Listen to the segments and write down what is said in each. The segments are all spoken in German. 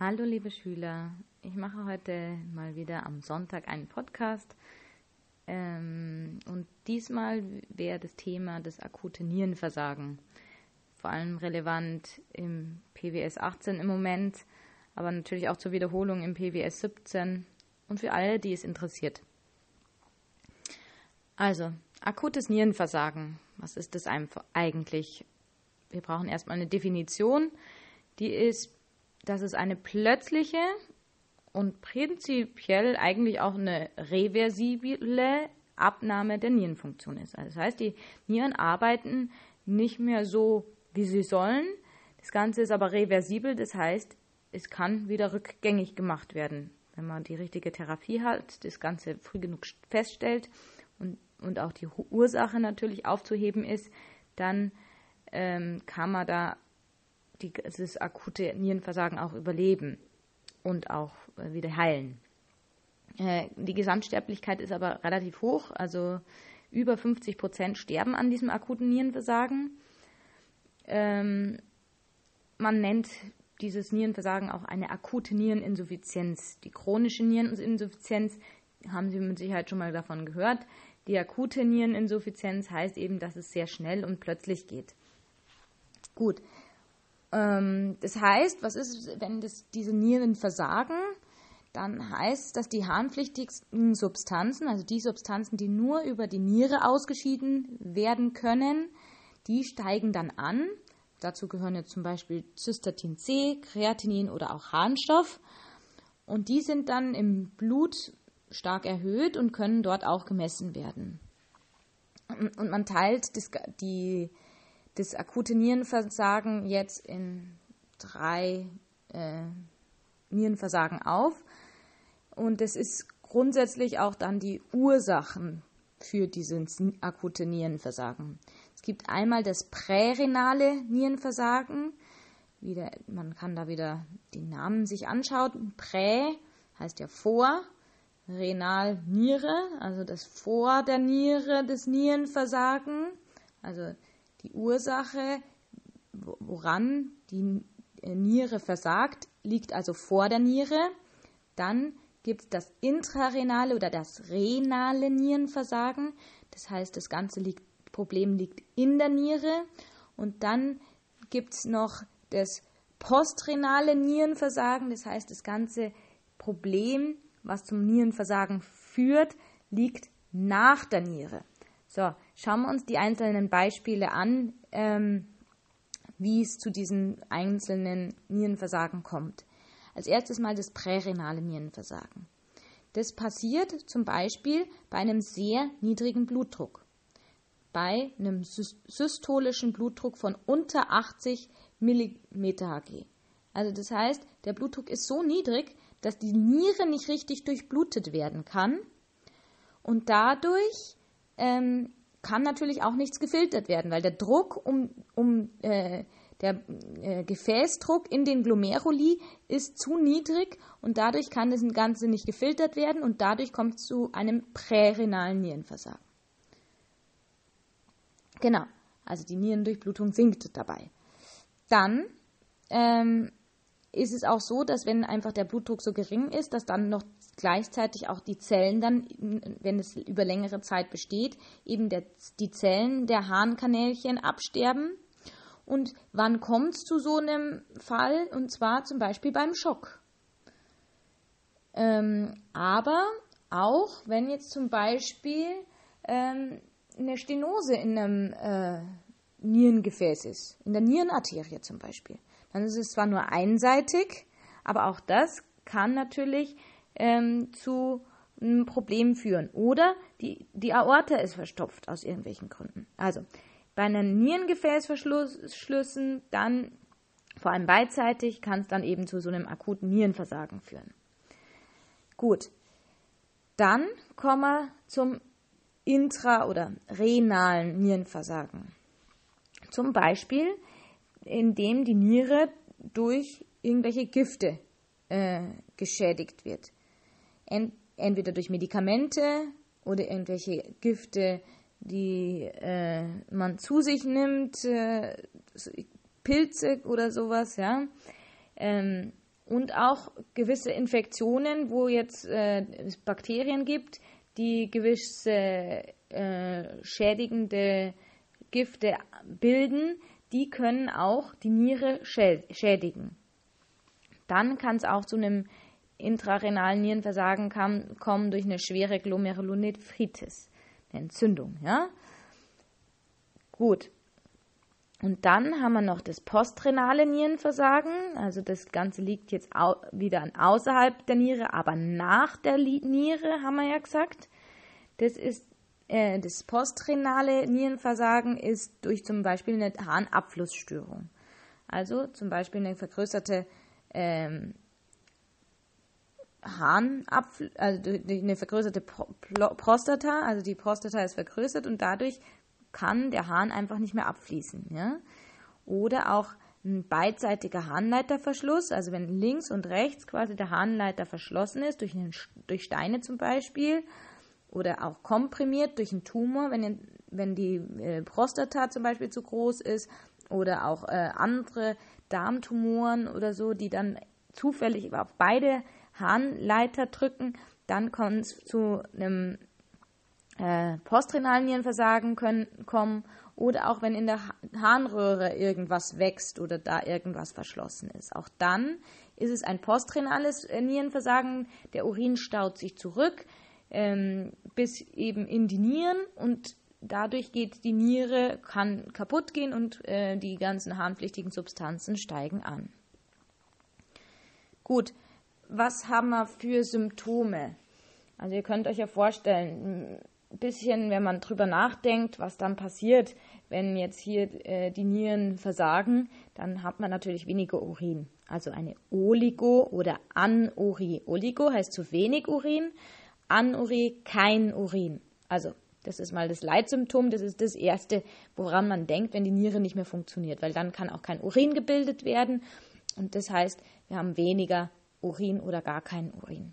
Hallo liebe Schüler, ich mache heute mal wieder am Sonntag einen Podcast. Ähm, und diesmal wäre das Thema das akute Nierenversagen, vor allem relevant im PWS 18 im Moment, aber natürlich auch zur Wiederholung im PWS 17 und für alle, die es interessiert. Also, akutes Nierenversagen, was ist das eigentlich? Wir brauchen erstmal eine Definition, die ist dass es eine plötzliche und prinzipiell eigentlich auch eine reversible Abnahme der Nierenfunktion ist. Also das heißt, die Nieren arbeiten nicht mehr so, wie sie sollen. Das Ganze ist aber reversibel, das heißt, es kann wieder rückgängig gemacht werden. Wenn man die richtige Therapie hat, das Ganze früh genug feststellt und, und auch die Ursache natürlich aufzuheben ist, dann ähm, kann man da dieses akute Nierenversagen auch überleben und auch äh, wieder heilen. Äh, die Gesamtsterblichkeit ist aber relativ hoch, also über 50 Prozent sterben an diesem akuten Nierenversagen. Ähm, man nennt dieses Nierenversagen auch eine akute Niereninsuffizienz. Die chronische Niereninsuffizienz haben Sie mit Sicherheit schon mal davon gehört. Die akute Niereninsuffizienz heißt eben, dass es sehr schnell und plötzlich geht. Gut, ähm, das heißt, was ist, wenn das, diese Nieren versagen? Dann heißt es, dass die harnpflichtigsten Substanzen, also die Substanzen, die nur über die Niere ausgeschieden werden können, die steigen dann an. Dazu gehören jetzt zum Beispiel Cystatin C, Kreatinin oder auch Harnstoff. Und die sind dann im Blut stark erhöht und können dort auch gemessen werden. Und man teilt die das akute Nierenversagen jetzt in drei äh, Nierenversagen auf. Und das ist grundsätzlich auch dann die Ursachen für dieses akute Nierenversagen. Es gibt einmal das prärenale Nierenversagen. Wieder, man kann da wieder die Namen sich anschauen. Prä heißt ja vor, renal Niere, also das vor der Niere des Nierenversagen. Also die Ursache, woran die äh, Niere versagt, liegt also vor der Niere. Dann gibt es das intrarenale oder das renale Nierenversagen. Das heißt, das ganze liegt, Problem liegt in der Niere. Und dann gibt es noch das postrenale Nierenversagen. Das heißt, das ganze Problem, was zum Nierenversagen führt, liegt nach der Niere. So, schauen wir uns die einzelnen Beispiele an, ähm, wie es zu diesen einzelnen Nierenversagen kommt. Als erstes mal das prärenale Nierenversagen. Das passiert zum Beispiel bei einem sehr niedrigen Blutdruck. Bei einem systolischen Blutdruck von unter 80 mmHg. Also das heißt, der Blutdruck ist so niedrig, dass die Niere nicht richtig durchblutet werden kann und dadurch ähm, kann natürlich auch nichts gefiltert werden, weil der Druck um, um äh, der äh, Gefäßdruck in den Glomeruli ist zu niedrig und dadurch kann das Ganze nicht gefiltert werden und dadurch kommt es zu einem prärenalen Nierenversagen. Genau, also die Nierendurchblutung sinkt dabei. Dann ähm, ist es auch so, dass wenn einfach der Blutdruck so gering ist, dass dann noch gleichzeitig auch die Zellen dann, wenn es über längere Zeit besteht, eben der, die Zellen der Harnkanälchen absterben. Und wann kommt es zu so einem Fall? Und zwar zum Beispiel beim Schock. Ähm, aber auch wenn jetzt zum Beispiel ähm, eine Stenose in einem äh, Nierengefäß ist, in der Nierenarterie zum Beispiel, ist es zwar nur einseitig, aber auch das kann natürlich ähm, zu einem Problem führen. Oder die, die Aorta ist verstopft aus irgendwelchen Gründen. Also bei einem Nierengefäßverschlüssen dann vor allem beidseitig kann es dann eben zu so einem akuten Nierenversagen führen. Gut, dann kommen wir zum intra- oder renalen Nierenversagen. Zum Beispiel, indem die Niere durch irgendwelche Gifte äh, geschädigt wird ent entweder durch Medikamente oder irgendwelche Gifte, die äh, man zu sich nimmt, äh, Pilze oder sowas, ja. Ähm, und auch gewisse Infektionen, wo jetzt äh, es Bakterien gibt, die gewisse äh, schädigende Gifte bilden, die können auch die Niere schädigen. Dann kann es auch zu einem intrarenalen Nierenversagen kommen durch eine schwere Glomerulonephritis, eine Entzündung. Ja? Gut. Und dann haben wir noch das postrenale Nierenversagen. Also das Ganze liegt jetzt wieder außerhalb der Niere, aber nach der Niere, haben wir ja gesagt. Das ist äh, das postrenale Nierenversagen ist durch zum Beispiel eine Harnabflussstörung. Also zum Beispiel eine vergrößerte ähm, Harnabfl also eine vergrößerte Prostata, also die Prostata ist vergrößert und dadurch kann der Hahn einfach nicht mehr abfließen. Ja? Oder auch ein beidseitiger Harnleiterverschluss, also wenn links und rechts quasi der Harnleiter verschlossen ist, durch, einen, durch Steine zum Beispiel, oder auch komprimiert durch einen Tumor, wenn, wenn die äh, Prostata zum Beispiel zu groß ist, oder auch äh, andere Darmtumoren oder so, die dann zufällig auf beide Harnleiter drücken, dann kommt es zu einem äh, postrenalen Nierenversagen können, kommen oder auch wenn in der Harnröhre irgendwas wächst oder da irgendwas verschlossen ist. Auch dann ist es ein postrenales äh, Nierenversagen. Der Urin staut sich zurück ähm, bis eben in die Nieren und dadurch geht die Niere, kann kaputt gehen und äh, die ganzen harnpflichtigen Substanzen steigen an. Gut, was haben wir für Symptome? Also ihr könnt euch ja vorstellen, ein bisschen, wenn man drüber nachdenkt, was dann passiert, wenn jetzt hier äh, die Nieren versagen, dann hat man natürlich weniger Urin. Also eine Oligo- oder Anurie. Oligo heißt zu wenig Urin, Anurie kein Urin. Also das ist mal das Leitsymptom, das ist das Erste, woran man denkt, wenn die Niere nicht mehr funktioniert, weil dann kann auch kein Urin gebildet werden und das heißt, wir haben weniger Urin oder gar keinen Urin.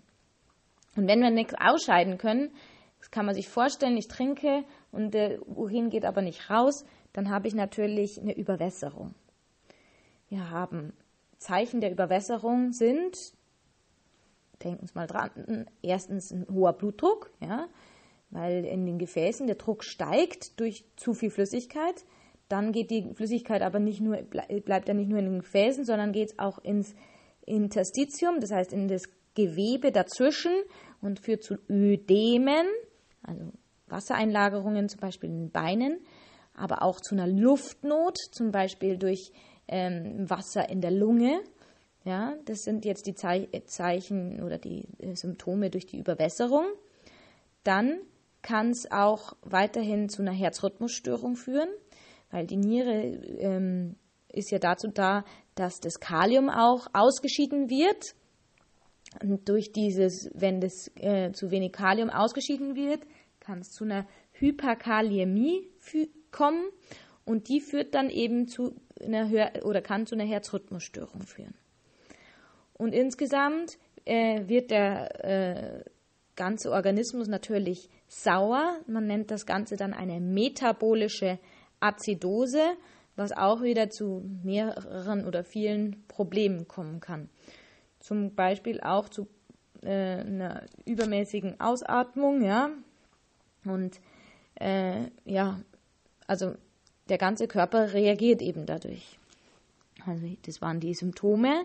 Und wenn wir nichts ausscheiden können, das kann man sich vorstellen, ich trinke und der Urin geht aber nicht raus, dann habe ich natürlich eine Überwässerung. Wir haben Zeichen der Überwässerung sind, denken Sie mal dran, erstens ein hoher Blutdruck, ja, weil in den Gefäßen der Druck steigt durch zu viel Flüssigkeit. Dann geht die Flüssigkeit aber nicht nur, bleibt ja nicht nur in den Gefäßen, sondern geht auch ins Interstitium, das heißt in das Gewebe dazwischen und führt zu Ödemen, also Wassereinlagerungen zum Beispiel in den Beinen, aber auch zu einer Luftnot, zum Beispiel durch ähm, Wasser in der Lunge. Ja, das sind jetzt die Zeichen oder die äh, Symptome durch die Überwässerung. Dann kann es auch weiterhin zu einer Herzrhythmusstörung führen, weil die Niere ähm, ist ja dazu da, dass das Kalium auch ausgeschieden wird. Und durch dieses, wenn das äh, zu wenig Kalium ausgeschieden wird, kann es zu einer Hyperkaliämie kommen und die führt dann eben zu einer Hör oder kann zu einer Herzrhythmusstörung führen. Und insgesamt äh, wird der äh, ganze Organismus natürlich sauer. Man nennt das Ganze dann eine metabolische Azidose, was auch wieder zu mehreren oder vielen Problemen kommen kann. Zum Beispiel auch zu äh, einer übermäßigen Ausatmung, ja, und äh, ja, also der ganze Körper reagiert eben dadurch. Also das waren die Symptome.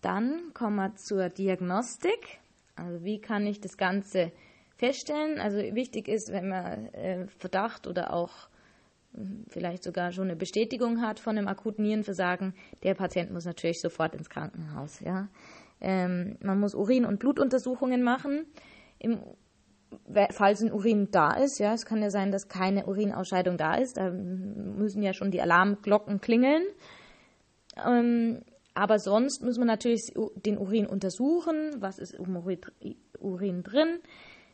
Dann kommen wir zur Diagnostik. Also wie kann ich das Ganze feststellen? Also wichtig ist, wenn man äh, Verdacht oder auch hm, vielleicht sogar schon eine Bestätigung hat von einem akuten Nierenversagen, der Patient muss natürlich sofort ins Krankenhaus. Ja? Ähm, man muss Urin- und Blutuntersuchungen machen im, falls ein Urin da ist, ja, es kann ja sein, dass keine Urinausscheidung da ist, da müssen ja schon die Alarmglocken klingeln. Ähm, aber sonst muss man natürlich den Urin untersuchen, was ist im Urin drin,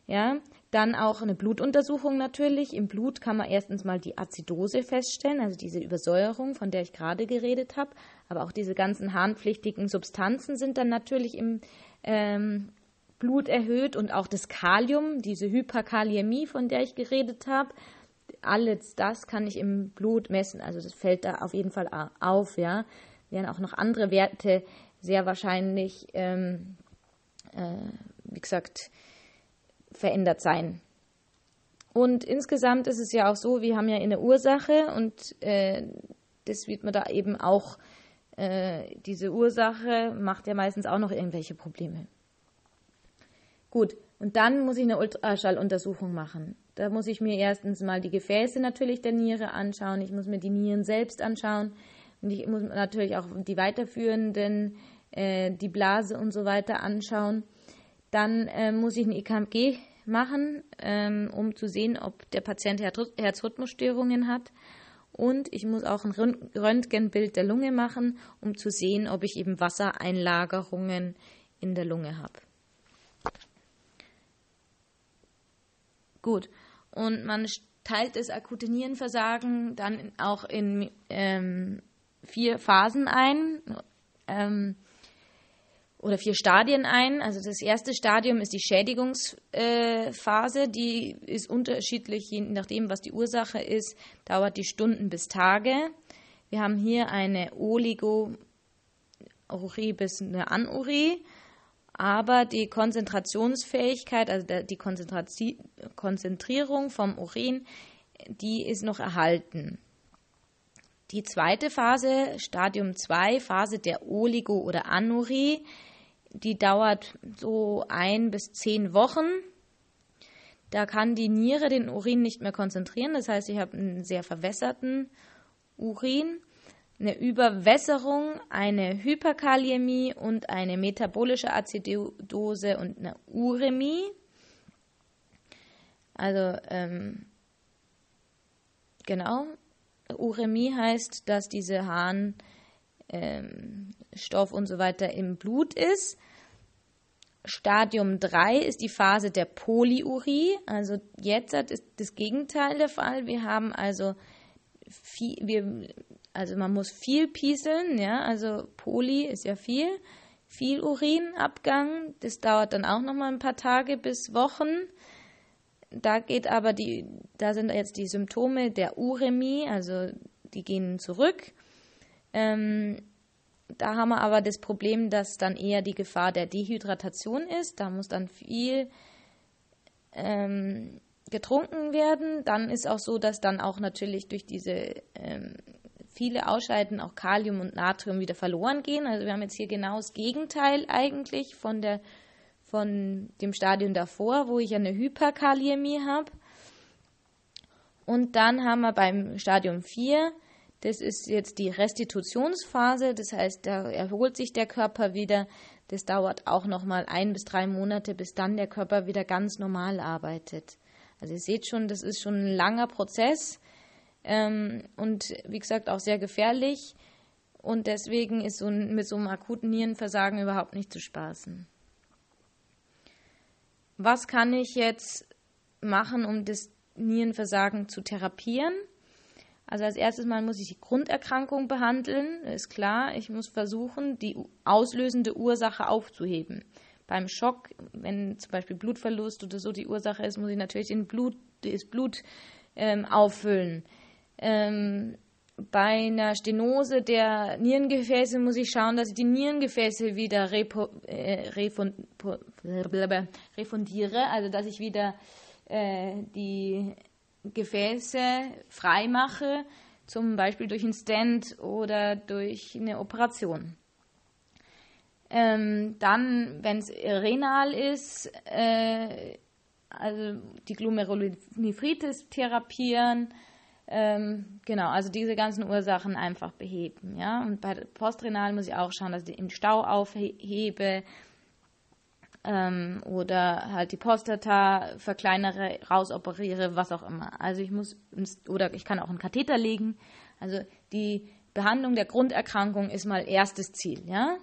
ja. Dann auch eine Blutuntersuchung natürlich. Im Blut kann man erstens mal die Azidose feststellen, also diese Übersäuerung, von der ich gerade geredet habe. Aber auch diese ganzen harnpflichtigen Substanzen sind dann natürlich im ähm, Blut erhöht und auch das Kalium, diese Hyperkaliämie, von der ich geredet habe. Alles das kann ich im Blut messen. Also das fällt da auf jeden Fall auf, ja. Werden auch noch andere Werte sehr wahrscheinlich, ähm, äh, wie gesagt, verändert sein. Und insgesamt ist es ja auch so, wir haben ja eine Ursache und äh, das wird man da eben auch, äh, diese Ursache macht ja meistens auch noch irgendwelche Probleme. Gut, und dann muss ich eine Ultraschalluntersuchung machen. Da muss ich mir erstens mal die Gefäße natürlich der Niere anschauen, ich muss mir die Nieren selbst anschauen und ich muss natürlich auch die weiterführenden, äh, die Blase und so weiter anschauen. Dann äh, muss ich ein EKG machen, ähm, um zu sehen, ob der Patient Herzrhythmusstörungen hat. Und ich muss auch ein Röntgenbild der Lunge machen, um zu sehen, ob ich eben Wassereinlagerungen in der Lunge habe. Gut. Und man teilt das akute Nierenversagen dann auch in ähm, vier Phasen ein. Ähm, oder vier Stadien ein. Also das erste Stadium ist die Schädigungsphase, äh, die ist unterschiedlich, je nachdem, was die Ursache ist, dauert die Stunden bis Tage. Wir haben hier eine Oligourie bis eine Anurie, aber die Konzentrationsfähigkeit, also die Konzentrierung vom Urin, die ist noch erhalten. Die zweite Phase, Stadium 2, Phase der Oligo- oder Anurie, die dauert so ein bis zehn Wochen. Da kann die Niere den Urin nicht mehr konzentrieren. Das heißt, ich habe einen sehr verwässerten Urin, eine Überwässerung, eine Hyperkaliämie und eine metabolische Azidose und eine Uremie. Also ähm, genau, Uremie heißt, dass diese Harnstoff ähm, und so weiter im Blut ist. Stadium 3 ist die Phase der Polyurie. Also jetzt ist das Gegenteil der Fall. Wir haben also viel, wir, also man muss viel pieseln, ja, also Poly ist ja viel, viel Urinabgang. Das dauert dann auch noch mal ein paar Tage bis Wochen. Da geht aber die, da sind jetzt die Symptome der Uremie, also die gehen zurück. Ähm, da haben wir aber das Problem, dass dann eher die Gefahr der Dehydratation ist. Da muss dann viel ähm, getrunken werden. Dann ist auch so, dass dann auch natürlich durch diese ähm, viele Ausscheiden auch Kalium und Natrium wieder verloren gehen. Also wir haben jetzt hier genau das Gegenteil eigentlich von der von dem Stadium davor, wo ich eine Hyperkaliämie habe. Und dann haben wir beim Stadium 4 das ist jetzt die Restitutionsphase, das heißt, da erholt sich der Körper wieder. Das dauert auch noch mal ein bis drei Monate, bis dann der Körper wieder ganz normal arbeitet. Also ihr seht schon, das ist schon ein langer Prozess ähm, und wie gesagt auch sehr gefährlich. Und deswegen ist so ein, mit so einem akuten Nierenversagen überhaupt nicht zu spaßen. Was kann ich jetzt machen, um das Nierenversagen zu therapieren? Also als erstes Mal muss ich die Grunderkrankung behandeln, ist klar. Ich muss versuchen, die auslösende Ursache aufzuheben. Beim Schock, wenn zum Beispiel Blutverlust oder so die Ursache ist, muss ich natürlich den Blut, das Blut ähm, auffüllen. Ähm, bei einer Stenose der Nierengefäße muss ich schauen, dass ich die Nierengefäße wieder repo, äh, refund, refundiere, also dass ich wieder äh, die Gefäße freimache, zum Beispiel durch einen Stand oder durch eine Operation. Ähm, dann, wenn es renal ist, äh, also die Glomerulonephritis therapieren, ähm, genau, also diese ganzen Ursachen einfach beheben, ja. Und bei postrenal muss ich auch schauen, dass ich den Stau aufhebe, ähm, oder halt die Prostata verkleinere, rausoperiere, was auch immer. Also ich muss, oder ich kann auch einen Katheter legen. Also die Behandlung der Grunderkrankung ist mal erstes Ziel, ja.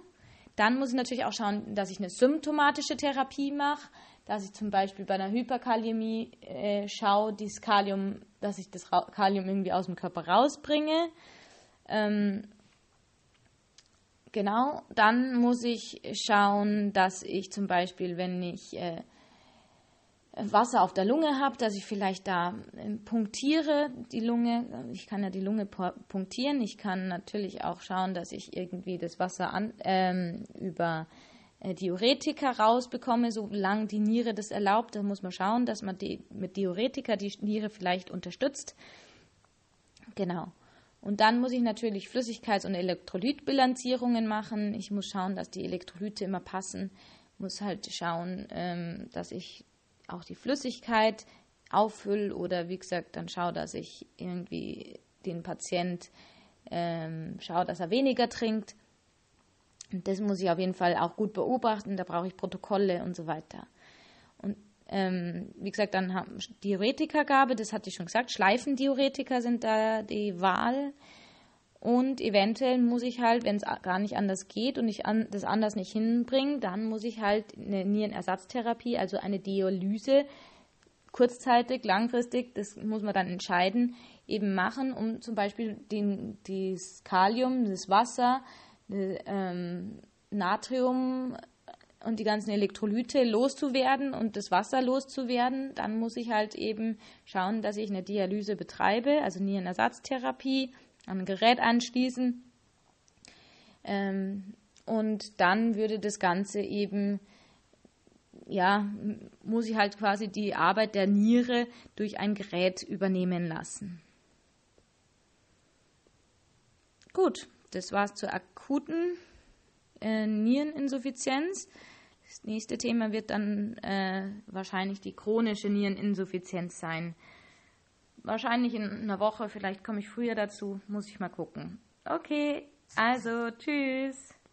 Dann muss ich natürlich auch schauen, dass ich eine symptomatische Therapie mache, dass ich zum Beispiel bei einer Hyperkaliämie äh, schaue, dieses Kalium, dass ich das Kalium irgendwie aus dem Körper rausbringe. Ähm, Genau, dann muss ich schauen, dass ich zum Beispiel, wenn ich äh, Wasser auf der Lunge habe, dass ich vielleicht da ähm, punktiere die Lunge. Ich kann ja die Lunge punktieren. Ich kann natürlich auch schauen, dass ich irgendwie das Wasser an, ähm, über äh, Diuretika rausbekomme, solange die Niere das erlaubt. Da muss man schauen, dass man die, mit Diuretika die Niere vielleicht unterstützt. Genau. Und dann muss ich natürlich Flüssigkeits- und Elektrolytbilanzierungen machen. Ich muss schauen, dass die Elektrolyte immer passen. Muss halt schauen, ähm, dass ich auch die Flüssigkeit auffülle oder wie gesagt, dann schaue, dass ich irgendwie den Patient ähm, schaue, dass er weniger trinkt. Das muss ich auf jeden Fall auch gut beobachten. Da brauche ich Protokolle und so weiter. Und ähm, wie gesagt, dann haben Diuretikagabe, das hatte ich schon gesagt. Schleifendiuretika sind da die Wahl. Und eventuell muss ich halt, wenn es gar nicht anders geht und ich an, das anders nicht hinbringe, dann muss ich halt eine Nierenersatztherapie, also eine Dialyse, kurzzeitig, langfristig, das muss man dann entscheiden, eben machen, um zum Beispiel den, das Kalium, das Wasser, ähm, Natrium und die ganzen Elektrolyte loszuwerden und das Wasser loszuwerden. Dann muss ich halt eben schauen, dass ich eine Dialyse betreibe, also Nierenersatztherapie an ein Gerät anschließen. Ähm, und dann würde das Ganze eben, ja, muss ich halt quasi die Arbeit der Niere durch ein Gerät übernehmen lassen. Gut, das war's zur akuten äh, Niereninsuffizienz. Das nächste Thema wird dann äh, wahrscheinlich die chronische Niereninsuffizienz sein. Wahrscheinlich in einer Woche, vielleicht komme ich früher dazu, muss ich mal gucken. Okay, also tschüss.